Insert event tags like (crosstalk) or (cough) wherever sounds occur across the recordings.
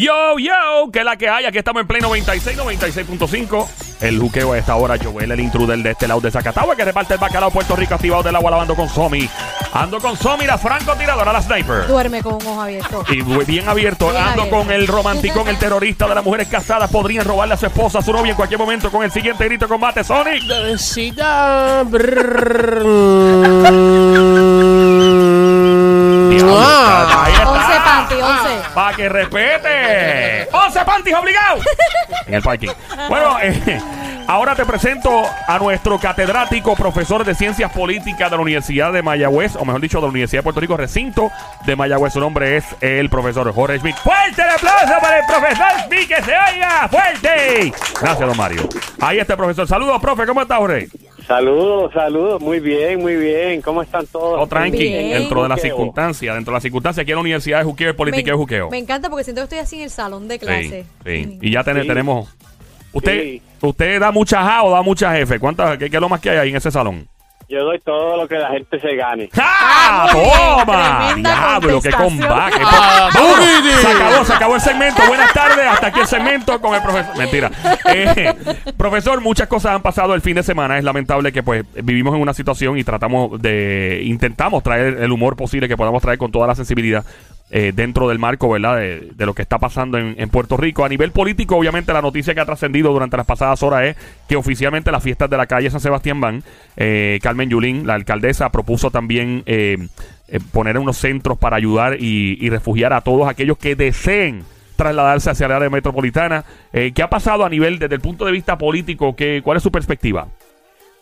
Yo, yo, que la que hay. Aquí estamos en Play 96, 96.5. El juqueo a esta hora. Joel, el intruder de este lado de Zacatagua, que reparte el bacalao Puerto Rico activado del agua lavando con Somi. Ando con Somi, la francotiradora, la sniper. Duerme con un ojo abierto. Y bien abierto, Bien ando abierto. con el romanticón, el terrorista de las mujeres casadas. Podrían robarle a su esposa, a su novia en cualquier momento con el siguiente grito de combate, Sonic. Bebecita. Diablo, Ah. ahí está. 11 panty, 11. (laughs) Para que respete. 11 panties obligados. en el parking. Bueno, eh, ahora te presento a nuestro catedrático, profesor de Ciencias Políticas de la Universidad de Mayagüez, o mejor dicho, de la Universidad de Puerto Rico, recinto de Mayagüez. Su nombre es el profesor Jorge Smith. ¡Fuerte el aplauso para el profesor Smith! ¡Que se oiga! ¡Fuerte! Gracias, don Mario. Ahí está el profesor. Saludos, profe. ¿Cómo está, Jorge? Saludos, saludos, muy bien, muy bien. ¿Cómo están todos? Oh, tranqui, Bien. dentro de las circunstancias, dentro de las circunstancias aquí en la Universidad de Juqueo, política de Juqueo. me encanta porque siento que estoy así en el salón de Sí, clase. sí. Y ya ten- Sí. tenemos. Usted, Sí. usted da mucha Ja o da mucha jefe. ¿Cuántas, qué, qué es lo más que hay ahí en ese salón? Yo doy todo lo que la gente se gane. ¡Ja! Ah, muy bien. ¡Toma! Tremenda ¡Diablo, qué contestación. combate! Ah, se acabó, se acabó el segmento. Buenas tardes, hasta aquí el segmento con el profesor. Mentira. Eh, profesor, muchas cosas han pasado el fin de semana. Es lamentable que pues vivimos en una situación y tratamos de, intentamos traer el humor posible que podamos traer con toda la sensibilidad. Eh, dentro del marco, ¿verdad? De, de lo que está pasando en, en Puerto Rico. A nivel político, obviamente, la noticia que ha trascendido durante las pasadas horas es que oficialmente las fiestas de la calle San Sebastián van. Eh, Carmen Yulín, la alcaldesa, propuso también eh, eh, poner unos centros para ayudar y, y refugiar a todos aquellos que deseen trasladarse hacia el área metropolitana. Eh, ¿Qué ha pasado a nivel, desde el punto de vista político? ¿Qué, ¿Cuál es su perspectiva?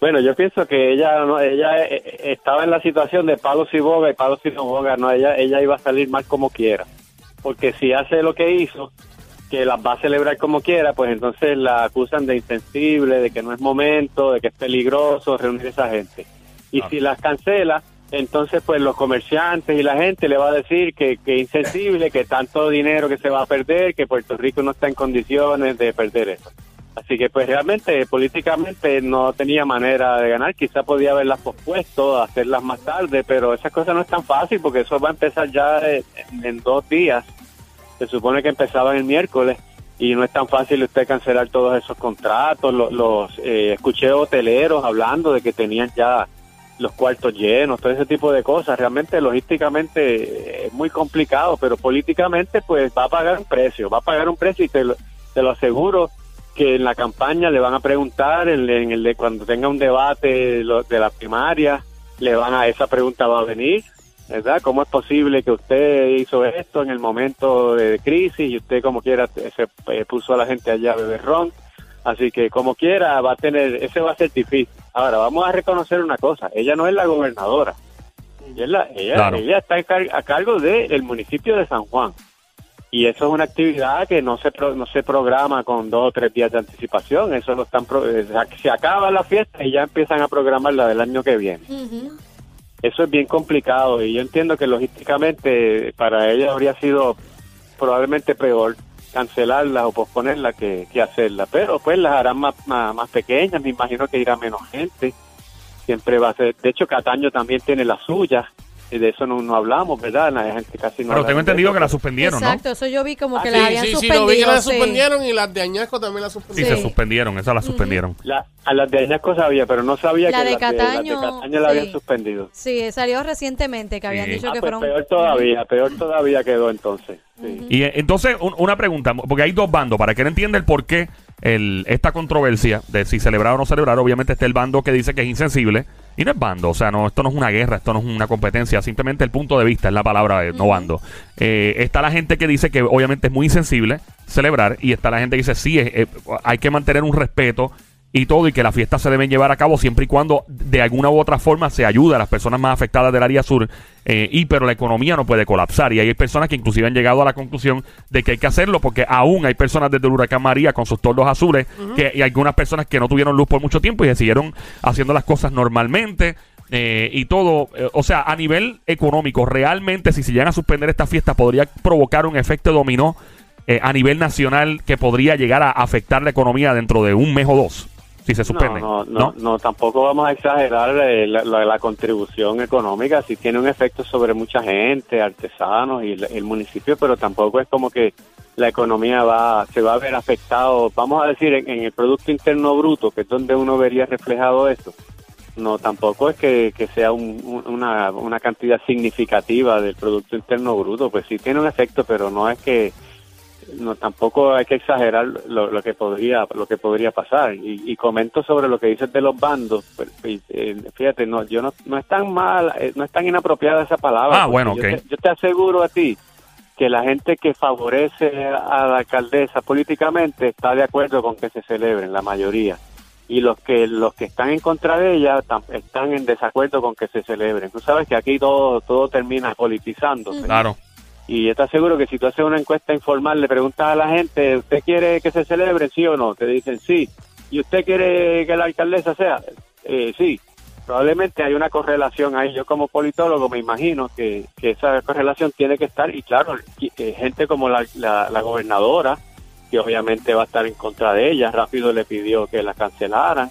Bueno, yo pienso que ella no, ella eh, eh, estaba en la situación de palos y boga y palos y no boga, no, ella ella iba a salir mal como quiera. Porque si hace lo que hizo, que las va a celebrar como quiera, pues entonces la acusan de insensible, de que no es momento, de que es peligroso reunir a esa gente. Y Ah. si las cancela, entonces pues los comerciantes y la gente le va a decir que, que insensible, que tanto dinero que se va a perder, que Puerto Rico no está en condiciones de perder eso. Así que pues realmente políticamente no tenía manera de ganar, quizá podía haberlas pospuesto, hacerlas más tarde, pero esas cosas no es tan fácil porque eso va a empezar ya en, dos días. Se supone que empezaban el miércoles y no es tan fácil usted cancelar todos esos contratos. Los, los eh, escuché hoteleros hablando de que tenían ya los cuartos llenos, todo ese tipo de cosas. Realmente logísticamente eh, es muy complicado, pero políticamente pues va a pagar un precio, va a pagar un precio y te lo, te lo aseguro que en la campaña le van a preguntar, en, en el de cuando tenga un debate lo- de la primaria, le van a, esa pregunta va a venir, ¿verdad? ¿Cómo es posible que usted hizo esto en el momento de crisis y usted como quiera se eh, puso a la gente allá a beber ron? Así que como quiera va a tener, ese va a ser difícil. Ahora, vamos a reconocer una cosa, ella no es la gobernadora, ella, ella, Claro. ella está car- a cargo del municipio de San Juan. Y eso es una actividad que no se pro- no se programa con dos o tres días de anticipación. Eso lo están pro- eh, se acaba la fiesta y ya empiezan a programar la del año que viene. Eso es bien complicado y yo entiendo que logísticamente para ella habría sido probablemente peor cancelarla o posponerla que, que hacerla. Pero pues las harán más, más, más pequeñas, me imagino que irá menos gente. Siempre va a ser. De hecho, Cataño también tiene la suya. Y de eso no, no hablamos, ¿verdad? La gente casi no Pero tengo entendido que la suspendieron, Exacto, eso yo vi como Ah, que sí, la habían Sí, sí, suspendido. lo vi que la sí. suspendieron y las de Añasco también la ¿no? Sí, suspendieron. se suspendieron, esa la suspendieron. La- a las de Añasco sabía, pero no sabía La que de las, de, las de Cataño, Cataño la sí. habían suspendido. Sí, salió recientemente que habían Sí. dicho Ah, que pues fueron. peor todavía, peor todavía quedó entonces. Sí. Y eh, entonces, un- una pregunta, porque hay dos bandos, para que él entienda el por qué el, esta controversia de si celebrar o no celebrar, obviamente está el bando que dice que es insensible, y no es bando, o sea, no esto no es una guerra, esto no es una competencia, simplemente el punto de vista es la palabra, de no bando. Eh, está la gente que dice que obviamente es muy insensible celebrar, y está la gente que dice, sí, eh, eh, hay que mantener un respeto y todo, y que las fiestas se deben llevar a cabo siempre y cuando de alguna u otra forma se ayude a las personas más afectadas del área sur, eh, y pero la economía no puede colapsar. Y hay personas que inclusive han llegado a la conclusión de que hay que hacerlo porque aún hay personas desde el huracán María con sus tordos azules, que, y algunas personas que no tuvieron luz por mucho tiempo y que siguieron haciendo las cosas normalmente. eh, y todo, eh, o sea, a nivel económico, realmente si se llegan a suspender esta fiesta podría provocar un efecto dominó eh, a nivel nacional que podría llegar a afectar la economía dentro de un mes o dos, si se suspende. No, no, no, no, tampoco vamos a exagerar eh, la, la- la contribución económica, sí tiene un efecto sobre mucha gente, artesanos y el, el municipio, pero tampoco es como que la economía va se va a ver afectado, vamos a decir, en, en el Producto Interno Bruto, que es donde uno vería reflejado eso. No, tampoco es que, que sea un- una, una cantidad significativa del Producto Interno Bruto, pues sí tiene un efecto, pero no es que no tampoco hay que exagerar lo, lo que podría lo que podría pasar. Y, y comento sobre lo que dices de los bandos. Pues, eh, fíjate no yo no, no es tan mal eh, no es tan inapropiada esa palabra Ah, bueno, yo ok. te- yo te aseguro a ti que la gente que favorece a la alcaldesa políticamente está de acuerdo con que se celebren la mayoría. Y los que los que están en contra de ella están en desacuerdo con que se celebren. Tú sabes que aquí todo todo termina politizándose. Claro. Y yo te aseguro que si tú haces una encuesta informal, le preguntas a la gente, ¿usted quiere que se celebre, sí o no? Te dicen sí. ¿Y usted quiere que la alcaldesa sea? Eh, sí. Probablemente hay una correlación ahí. Yo como politólogo me imagino que, que esa correlación tiene que estar. Y claro, gente como la, la, la gobernadora, que obviamente va a estar en contra de ella, rápido le pidió que la cancelaran.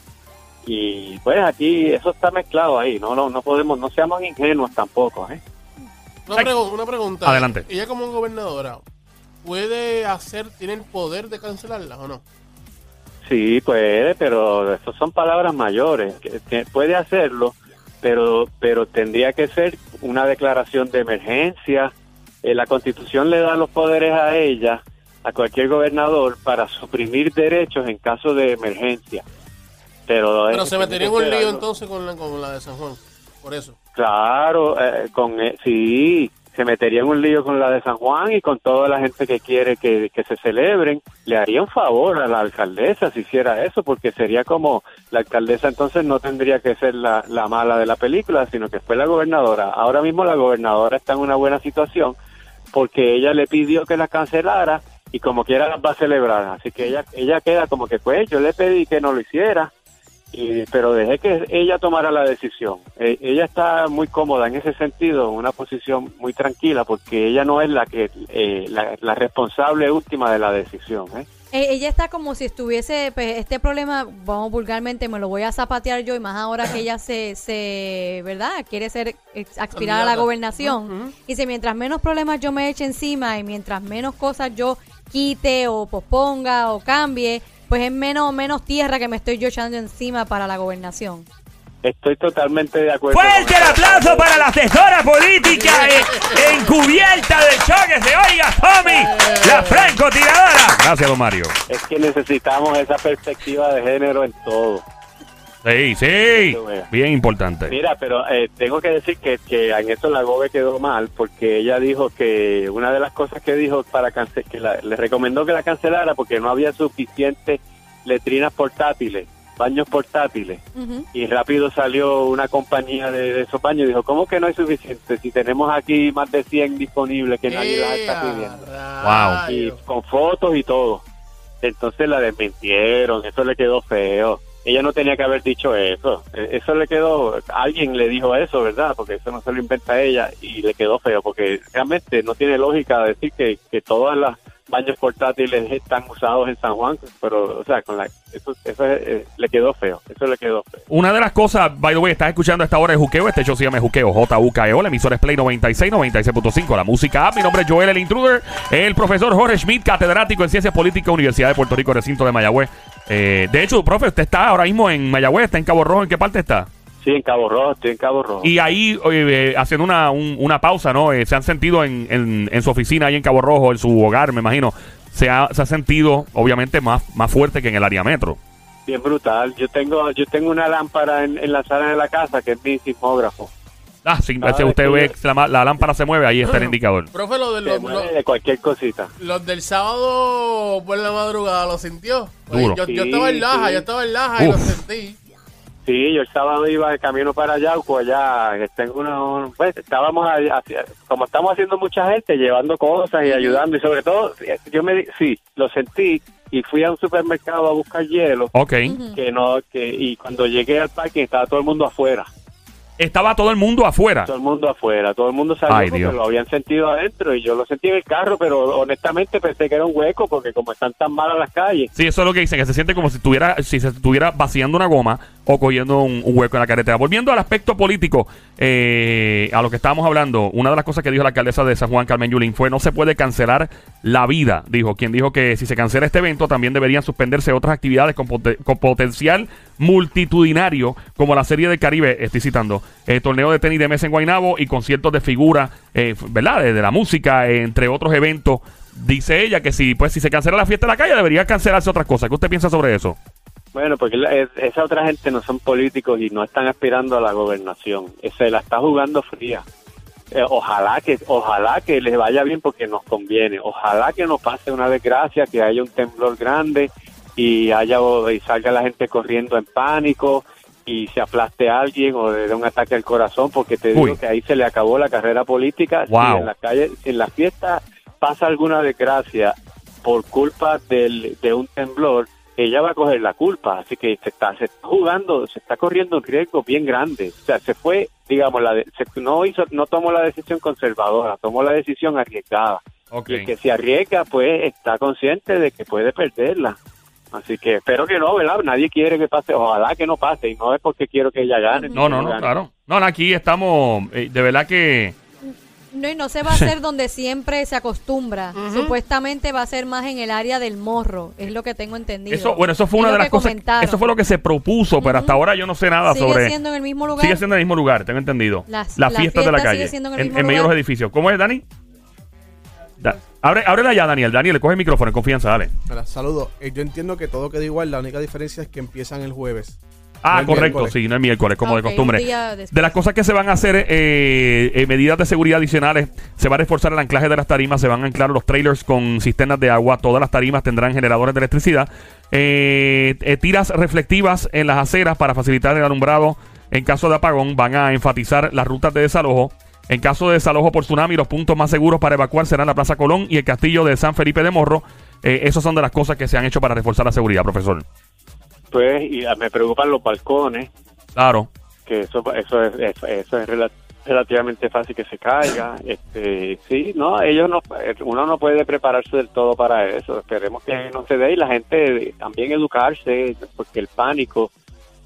Y pues aquí eso está mezclado ahí. No, no, no podemos, no seamos ingenuos tampoco. ¿eh? Una, pregu- una pregunta. Adelante. Ella como gobernadora, ¿puede hacer, tiene el poder de cancelarla o no? Sí, puede, pero esas son palabras mayores. que- que puede hacerlo, pero pero tendría que ser una declaración de emergencia. Eh, la Constitución le da los poderes a ella, a cualquier gobernador, para suprimir derechos en caso de emergencia. Pero, Pero se metería en un lío entonces con la, con la de San Juan. Por eso. Claro, eh, con eh, sí, se metería en un lío con la de San Juan y con toda la gente que quiere que, que se celebren. Le haría un favor a la alcaldesa si hiciera eso, porque sería como la alcaldesa entonces no tendría que ser la, la mala de la película, sino que fue la gobernadora. Ahora mismo la gobernadora está en una buena situación porque ella le pidió que la cancelara y como quiera las va a celebrar. Así que ella ella queda como que pues yo le pedí que no lo hiciera y, pero dejé que ella tomara la decisión. Eh, ella está muy cómoda en ese sentido, en una posición muy tranquila, porque ella no es la que eh, la, la responsable última de la decisión. ¿eh? Eh, ella está como si estuviese, pues, este problema, vamos vulgarmente, me lo voy a zapatear yo, y más ahora que ella se, se ¿verdad? Quiere ser, aspirar a la gobernación. Ujú. Y si mientras menos problemas yo me eche encima y mientras menos cosas yo quite o posponga o cambie, pues es menos, menos tierra que me estoy yo echando encima para la gobernación. Estoy totalmente de acuerdo. Fuerte el aplauso para la asesora política eh, encubierta del show que se oiga, Tommy, la francotiradora. Gracias, don Mario. Es que necesitamos esa perspectiva de género en todo. Sí, sí. Bien importante. Mira, pero eh, tengo que decir que, que en eso la GOBE quedó mal porque ella dijo que una de las cosas que dijo para cance que la- le recomendó que la cancelara porque no había suficientes letrinas portátiles, baños portátiles. Y rápido salió una compañía de, de esos baños y dijo, ¿cómo que no hay suficiente? Si tenemos aquí más de 100 disponibles que nadie las está ¡Ea, pidiendo. Wow. Y con fotos y todo. Entonces la desmintieron, eso le quedó feo. Ella no tenía que haber dicho eso. E- Eso le quedó, alguien le dijo eso, ¿verdad? Porque eso no se lo inventa ella y le quedó feo, porque realmente no tiene lógica decir que, que todas las baños portátiles están usados en San Juan, pero, o sea, con la, eso, eh, le quedó feo, eso le quedó feo. Una de las cosas, by the way, estás escuchando a esta hora de Juqueo. Este show se llama Juqueo, J-U-K-E-O. La emisora es Play 96, 96.5. La música. Mi nombre es Joel, el intruder. El profesor Jorge Schmidt, catedrático en Ciencias Políticas, Universidad de Puerto Rico, recinto de Mayagüez. Eh, de hecho, profe, usted está ahora mismo en Mayagüez, está en Cabo Rojo. ¿En qué parte está? Sí, en Cabo Rojo, estoy en Cabo Rojo. Y ahí, eh, haciendo una, un- una pausa, ¿no? Eh, se han sentido en, en- en su oficina ahí en Cabo Rojo, en su hogar, me imagino. Se ha, se ha sentido, obviamente, más, más fuerte que en el área metro. Bien brutal. Yo tengo, yo tengo una lámpara en, en la sala de la casa que es mi sismógrafo. Ah, si usted ve que la, la lámpara se mueve, ahí está el indicador. Profe, lo de Se los, mueve los- de cualquier cosita. los del sábado por la madrugada, ¿lo sintió? Duro. Yo, yo Sí, estaba en Laja, sí. yo estaba en Laja y lo sentí. Sí, yo el sábado iba de camino para Yauco, allá, en una- pues, estábamos, hacia- como estamos haciendo mucha gente, llevando cosas y ayudando, y sobre todo, yo me, di- sí, lo sentí, y fui a un supermercado a buscar hielo, Ok. Ujú. que no, que, y cuando llegué al parque estaba todo el mundo afuera. Estaba todo el mundo afuera. todo el mundo afuera, todo el mundo salió Ay, porque Dios. lo habían sentido adentro y yo lo sentí en el carro, pero honestamente pensé que era un hueco porque como están tan malas las calles. Sí, eso es lo que dicen, que se siente como si estuviera, si se estuviera vaciando una goma o cogiendo un, un hueco en la carretera. Volviendo al aspecto político, eh, a lo que estábamos hablando, una de las cosas que dijo la alcaldesa de San Juan, Carmen Yulín, fue no se puede cancelar la vida, dijo, quien dijo que si se cancela este evento también deberían suspenderse otras actividades con potencial multitudinario, como la Serie del Caribe, estoy citando, eh, torneo de tenis de mesa en Guaynabo y conciertos de figura, eh, ¿verdad? De, la música, eh, entre otros eventos. Dice ella que si, pues, si se cancela la fiesta de la calle, debería cancelarse otras cosas. ¿Qué usted piensa sobre eso? Bueno, porque esa otra gente no son políticos y no están aspirando a la gobernación. Eh, Se la está jugando fría. Ojalá que ojalá que les vaya bien porque nos conviene. Ojalá que no pase una desgracia, que haya un temblor grande y haya y salga la gente corriendo en pánico y se aplaste a alguien o le dé un ataque al corazón porque te Uy. digo que ahí se le acabó la carrera política. Wow. Si en la calle, en la fiesta pasa alguna desgracia por culpa del, de un temblor, ella va a coger la culpa. Así que se está, se está jugando, se está corriendo un riesgo bien grande. O sea, se fue, digamos, la de- se- no hizo, no tomó la decisión conservadora, tomó la decisión arriesgada. Ok. Y el que se arriesga, pues está consciente de que puede perderla. Así que espero que no, ¿verdad? Nadie quiere que pase, ojalá que no pase, y no es porque quiero que ella gane. No, no, no, Gane. claro. No, aquí estamos, eh, de verdad que... No, y no se va a hacer (laughs) donde siempre se acostumbra. Supuestamente va a ser más en el área del morro, es lo que tengo entendido. Eso, bueno, eso fue Es una lo de las que cosas. comentaron. Eso fue lo que se propuso, pero hasta ahora yo no sé nada Sigue sobre. siendo en el mismo lugar. Sigue siendo en el mismo lugar, tengo entendido. Las- Las la fiestas de la calle. sigue siendo en el en, mismo en medio de los edificios. ¿Cómo es, Dani? Da- abre, ábrela ya, Daniel. Daniel, le coge el micrófono en confianza, dale. Mira, saludos. Eh, yo entiendo que todo queda igual, la única diferencia es que empiezan el jueves. Ah, No correcto, miércoles. sí, no es miércoles, como de costumbre. De las cosas que se van a hacer, eh, eh, medidas de seguridad adicionales, se va a reforzar el anclaje de las tarimas, se van a anclar los trailers con cisternas de agua, todas las tarimas tendrán generadores de electricidad, eh, eh, tiras reflectivas en las aceras para facilitar el alumbrado en caso de apagón, van a enfatizar las rutas de desalojo. En caso de desalojo por tsunami, los puntos más seguros para evacuar serán la Plaza Colón y el castillo de San Felipe de Morro. Eh, esas son de las cosas que se han hecho para reforzar la seguridad, profesor. Pues, y ah, me preocupan los balcones, Claro. que eso eso es eso, eso es rela- relativamente fácil que se caiga (laughs) este sí no ellos no uno no puede prepararse del todo para eso esperemos que no se dé y la gente también educarse porque el pánico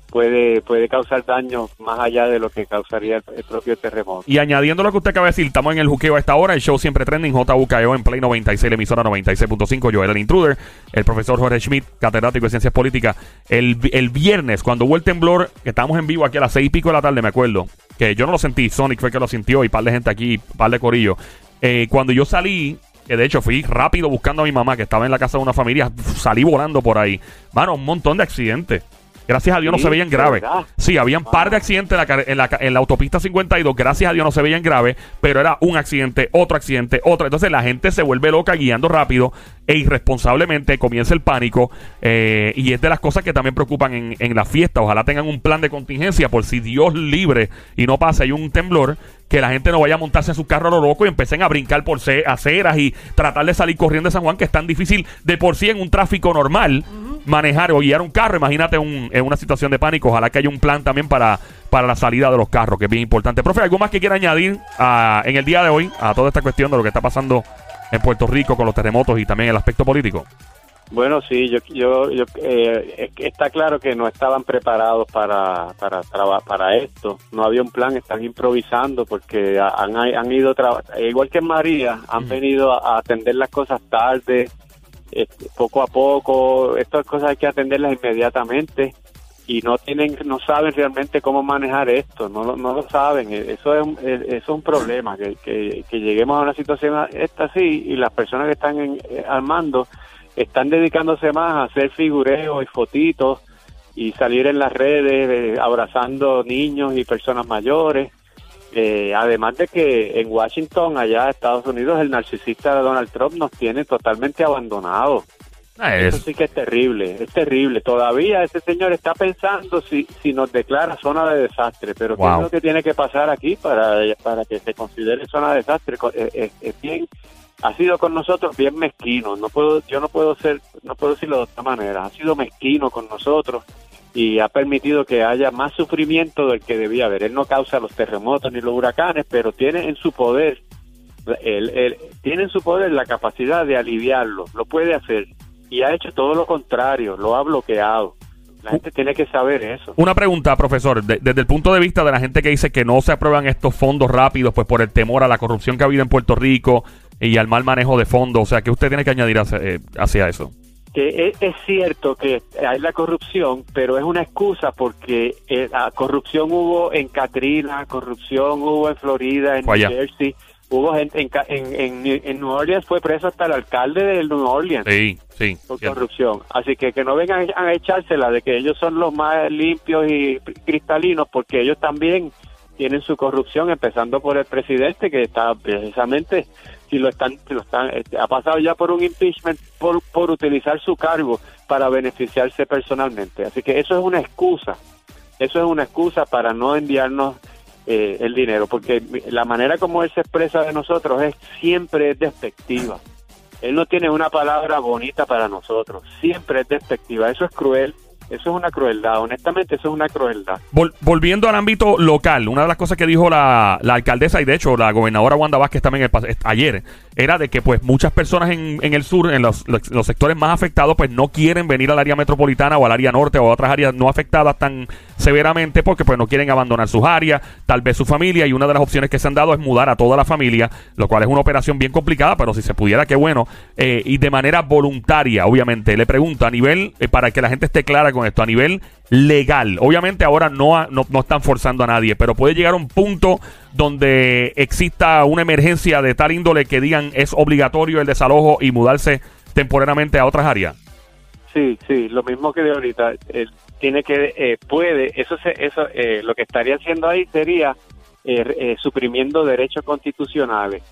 puede puede causar daños más allá de lo que causaría el, propio terremoto Y añadiendo lo que usted acaba de decir, estamos en el juqueo a esta hora, el show siempre trending, JUKEO en Play 96, la emisora 96.5, Joel el Intruder, el profesor Jorge Schmidt, catedrático de Ciencias Políticas. El, el viernes, cuando hubo el temblor, que estábamos en vivo aquí a las seis y pico de la tarde, me acuerdo, que yo no lo sentí, Sonic fue que lo sintió y par de gente aquí, par de corillo. Eh, cuando yo salí, que de hecho fui rápido buscando a mi mamá, que estaba en la casa de una familia, salí volando por ahí. Mano, un montón de accidentes. Gracias a Dios no se veían graves. verdad. Sí, había un par de accidentes en la, en, la, ca- en la autopista 52. Gracias a Dios no se veían graves, pero era un accidente, otro accidente, otro. Entonces la gente se vuelve loca guiando rápido e irresponsablemente comienza el pánico. eh, y es de las cosas que también preocupan en, en la fiesta. Ojalá tengan un plan de contingencia por si Dios libre y no pasa hay un temblor. Que la gente no vaya a montarse en su carro a lo loco y empiecen a brincar por ce- aceras y tratar de salir corriendo de San Juan, que es tan difícil de por sí en un tráfico normal manejar o guiar un carro. Imagínate un- en una situación de pánico. Ojalá que haya un plan también para, para la salida de los carros, que es bien importante. Profe, ¿algo más que quiera añadir a- en el día de hoy a toda esta cuestión de lo que está pasando en Puerto Rico con los terremotos y también el aspecto político? Bueno, sí, yo, yo, yo eh, está claro que no estaban preparados para, para, para esto. No había un plan, están improvisando porque ha- han, han ido, igual que en María, han venido a, a atender las cosas tarde, este, poco a poco. Estas cosas hay que atenderlas inmediatamente y no tienen, no saben realmente cómo manejar esto, no, no lo saben. Eh, Eso es, eh, eso es un problema, que, que, lleguemos a una situación a- esta así y las personas que están en, eh, al mando están dedicándose más a hacer figureos y fotitos y salir en las redes eh, abrazando niños y personas mayores. Eh, además de que en Washington, allá Estados Unidos, el narcisista de Donald Trump nos tiene totalmente abandonados. Ah, Eso es- sí que es terrible, es terrible. Todavía ese señor está pensando si, si nos declara zona de desastre, pero ¿qué es lo que tiene que pasar aquí para, para que se considere zona de desastre? Co- eh, eh, Es, bien, ha sido con nosotros bien mezquino. No puedo, yo no puedo ser, no puedo decirlo de otra manera. Ha sido mezquino con nosotros y ha permitido que haya más sufrimiento del que debía haber. Él no causa los terremotos ni los huracanes, pero tiene en su poder, él, tiene en su poder la capacidad de aliviarlo, lo puede hacer y ha hecho todo lo contrario, lo ha bloqueado. La gente tiene que saber eso. Una pregunta, profesor, de- desde el punto de vista de la gente que dice que no se aprueban estos fondos rápidos, pues por el temor a la corrupción que ha habido en Puerto Rico y al mal manejo de fondos, o sea, ¿qué usted tiene que añadir hacia, eh, hacia eso? Que es, cierto que hay la corrupción, pero es una excusa porque eh, la corrupción hubo en Katrina, corrupción hubo en Florida, en New. Jersey, hubo gente en, en, en, en New Orleans, fue preso hasta el alcalde de New Orleans Sí, sí. por cierto. corrupción. Así que que no vengan a echársela de que ellos son los más limpios y cristalinos, porque ellos también tienen su corrupción, empezando por el presidente que está precisamente si lo están, lo están, este, ha pasado ya por un impeachment por, por utilizar su cargo para beneficiarse personalmente. Así que eso es una excusa, eso es una excusa para no enviarnos eh, el dinero, porque la manera como él se expresa de nosotros es siempre es despectiva. Él no tiene una palabra bonita para nosotros, siempre es despectiva. Eso es cruel, eso es una crueldad, honestamente eso es una crueldad. Vol- volviendo al ámbito local, una de las cosas que dijo la, alcaldesa y de hecho la gobernadora Wanda Vázquez también el ayer era de que pues muchas personas en, el sur, en los sectores más afectados, pues no quieren venir al área metropolitana o al área norte o a otras áreas no afectadas tan severamente porque pues no quieren abandonar sus áreas, tal vez su familia y una de las opciones que se han dado es mudar a toda la familia, lo cual es una operación bien complicada, pero si se pudiera, qué bueno, eh, y de manera voluntaria, obviamente. Le pregunto a nivel, eh, para que la gente esté clara con esto, a nivel legal, obviamente ahora no, no, no están forzando a nadie, pero puede llegar un punto donde exista una emergencia de tal índole que digan es obligatorio el desalojo y mudarse temporalmente a otras áreas. Sí, sí, lo mismo que de ahorita. Él tiene que, eh, puede, eso, se, eso, eh, lo que estaría haciendo ahí sería eh, eh, suprimiendo derechos constitucionales.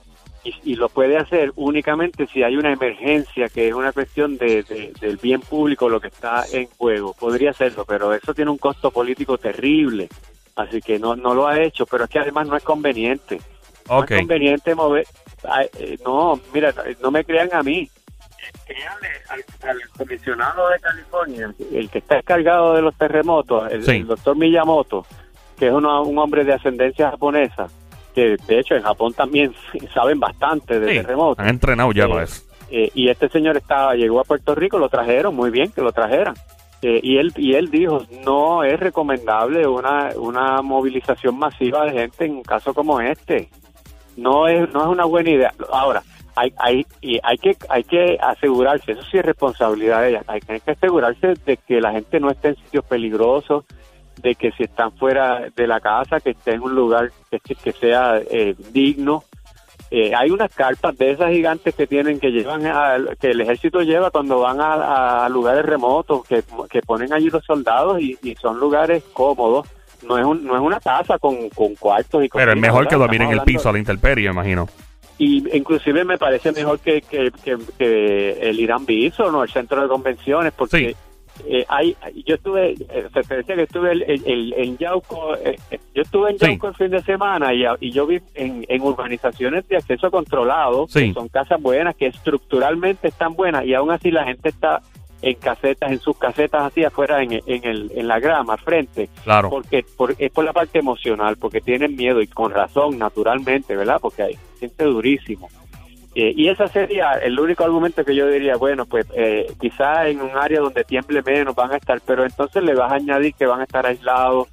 Y, y lo puede hacer únicamente si hay una emergencia, que es una cuestión de, de- del bien público, lo que está en juego. Podría hacerlo, pero eso tiene un costo político terrible. Así que no, no lo ha hecho, pero es que además no es conveniente. No Ok. es conveniente mover. ay, eh, no, mira, no me crean a mí. Créanle al, al comisionado de California, el que está encargado de los terremotos, el, Sí. el doctor Miyamoto, que es uno- un hombre de ascendencia japonesa, que de hecho en Japón también (laughs) saben bastante de Sí, terremotos. han entrenado ya Eh, para eso. Eh, y este señor estaba llegó a Puerto Rico, lo trajeron, muy bien que lo trajeran. Eh, y él y él dijo, no es recomendable una, una movilización masiva de gente en un caso como este. No es no es una buena idea. Ahora, hay hay y hay que hay que asegurarse, eso sí es responsabilidad de ella. Hay que hay que asegurarse de que la gente no esté en sitios peligrosos, de que si están fuera de la casa, que esté en un lugar que, que sea eh, digno. Eh, hay unas carpas de esas gigantes que tienen que llevan a- que el ejército lleva cuando van a, a lugares remotos que, que ponen allí los soldados y, y son lugares cómodos no es un, no es una casa con, con cuartos y Pero es mejor ¿verdad? que dormir en Estamos el piso a la intemperie, imagino. y inclusive me parece mejor que, que, que- que el Irán Bison o el centro de convenciones porque eh, hay yo estuve eh, se te decía que estuve el- el- el- en Yauco eh, eh, yo estuve en Sí. Yauco el fin de semana y, yo vi en, en urbanizaciones de acceso controlado Sí. que son casas buenas que estructuralmente están buenas y aún así la gente está en casetas en sus casetas así afuera en, en, el, en la grama al frente Claro. porque por- es por la parte emocional, porque tienen miedo y con razón, naturalmente, ¿verdad? Porque hay gente durísimo. Eh, y ese sería el único argumento que yo diría, bueno, pues eh, quizá en un área donde tiemble menos van a estar, pero entonces le vas a añadir que van a estar aislados,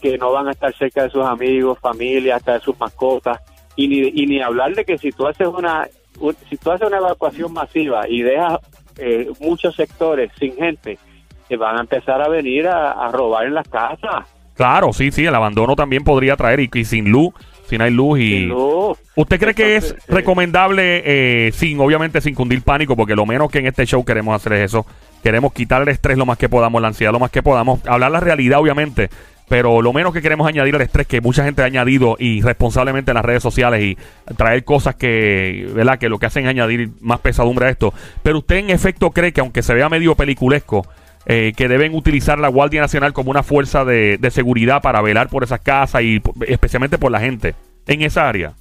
que no van a estar cerca de sus amigos, familia, hasta de sus mascotas, y ni, y ni hablar de que si tú haces una, un- si tú haces una evacuación masiva y dejas eh, muchos sectores sin gente, que van a empezar a venir a, a robar en las casas. Claro, sí, sí, el abandono también podría traer y, y sin luz, si no hay luz y... Luz. ¿Usted cree que es sí. recomendable, eh, sin, obviamente, sin cundir pánico, porque lo menos que en este show queremos hacer es eso, queremos quitar el estrés lo más que podamos, la ansiedad lo más que podamos, hablar la realidad, obviamente, pero lo menos que queremos añadir el estrés que mucha gente ha añadido irresponsablemente en las redes sociales y traer cosas que, ¿verdad? Que lo que hacen es añadir más pesadumbre a esto. Pero usted en efecto cree que aunque se vea medio peliculesco, eh, que deben utilizar la Guardia Nacional como una fuerza de, de seguridad para velar por esas casas y especialmente por la gente en esa área.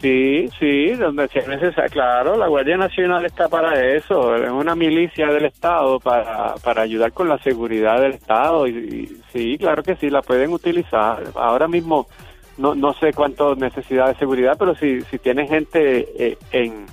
Sí, sí, donde sea necesario. Claro, la Guardia Nacional está para eso. Es una milicia del Estado para, para ayudar con la seguridad del Estado. Y, y sí, claro que sí, la pueden utilizar. Ahora mismo no, no sé cuánto necesidad de seguridad, pero si, si tiene gente eh, en,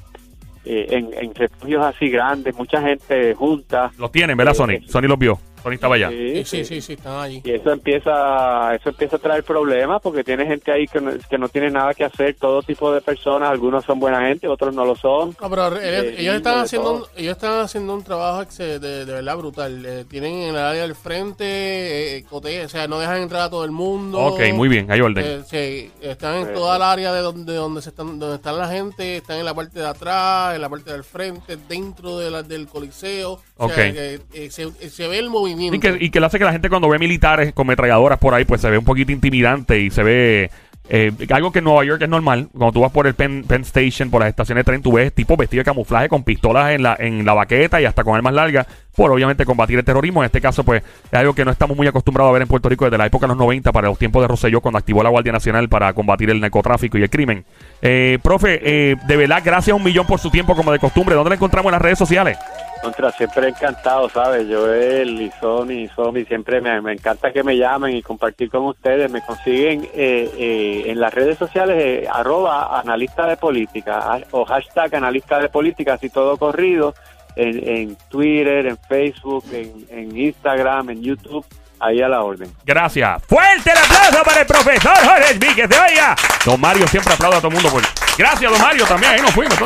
eh, en, en refugios así grandes, mucha gente junta. Los tienen, ¿verdad, Sony? Sí. Sony los vio. Sony estaba allá. Sí, sí, sí, sí, están allí. Y eso empieza, eso empieza a traer problemas porque tiene gente ahí que no, que no tiene nada que hacer, todo tipo de personas, algunos son buena gente, otros no lo son. No, pero ellos, Eh, ellos están haciendo un, ellos están haciendo un trabajo ex- de, de verdad brutal. Eh, tienen en el área del frente, eh, cote- o sea, no dejan entrar a todo el mundo. Ok, muy bien, hay orden. Eh, sí, están en Eh, toda el área de donde donde se están donde están la gente, están en la parte de atrás, en la parte del frente, dentro de la- del coliseo. O sea, eh, se, se ve el movimiento. Y que, y que le hace que la gente cuando ve militares con metralladoras por ahí, pues se ve un poquito intimidante y se ve eh, algo que en Nueva York es normal. Cuando tú vas por el Penn, Penn Station, por las estaciones de tren, tú ves tipos vestidos de camuflaje con pistolas en la, en la baqueta y hasta con armas largas, por obviamente combatir el terrorismo. En este caso, pues es algo que no estamos muy acostumbrados a ver en Puerto Rico desde la época de los 90, para los tiempos de Rosselló, cuando activó la Guardia Nacional para combatir el narcotráfico y el crimen. Eh, profe, eh, de verdad, gracias un millón por su tiempo, como de costumbre. ¿Dónde la encontramos en las redes sociales? Contra, siempre encantado, ¿sabes? Joel y Sony y Somi, siempre me, me encanta que me llamen y compartir con ustedes. Me consiguen eh, eh, en las redes sociales eh, arroba analista de política o hashtag analista de política, así todo corrido, en, en Twitter, en Facebook, en, en Instagram, en YouTube, ahí a la orden. Gracias. Fuerte el aplauso para el profesor Jorge Víquez. Se oiga. Don Mario siempre aplaude a todo el mundo. Por... Gracias, don Mario, también. Ahí nos fuimos.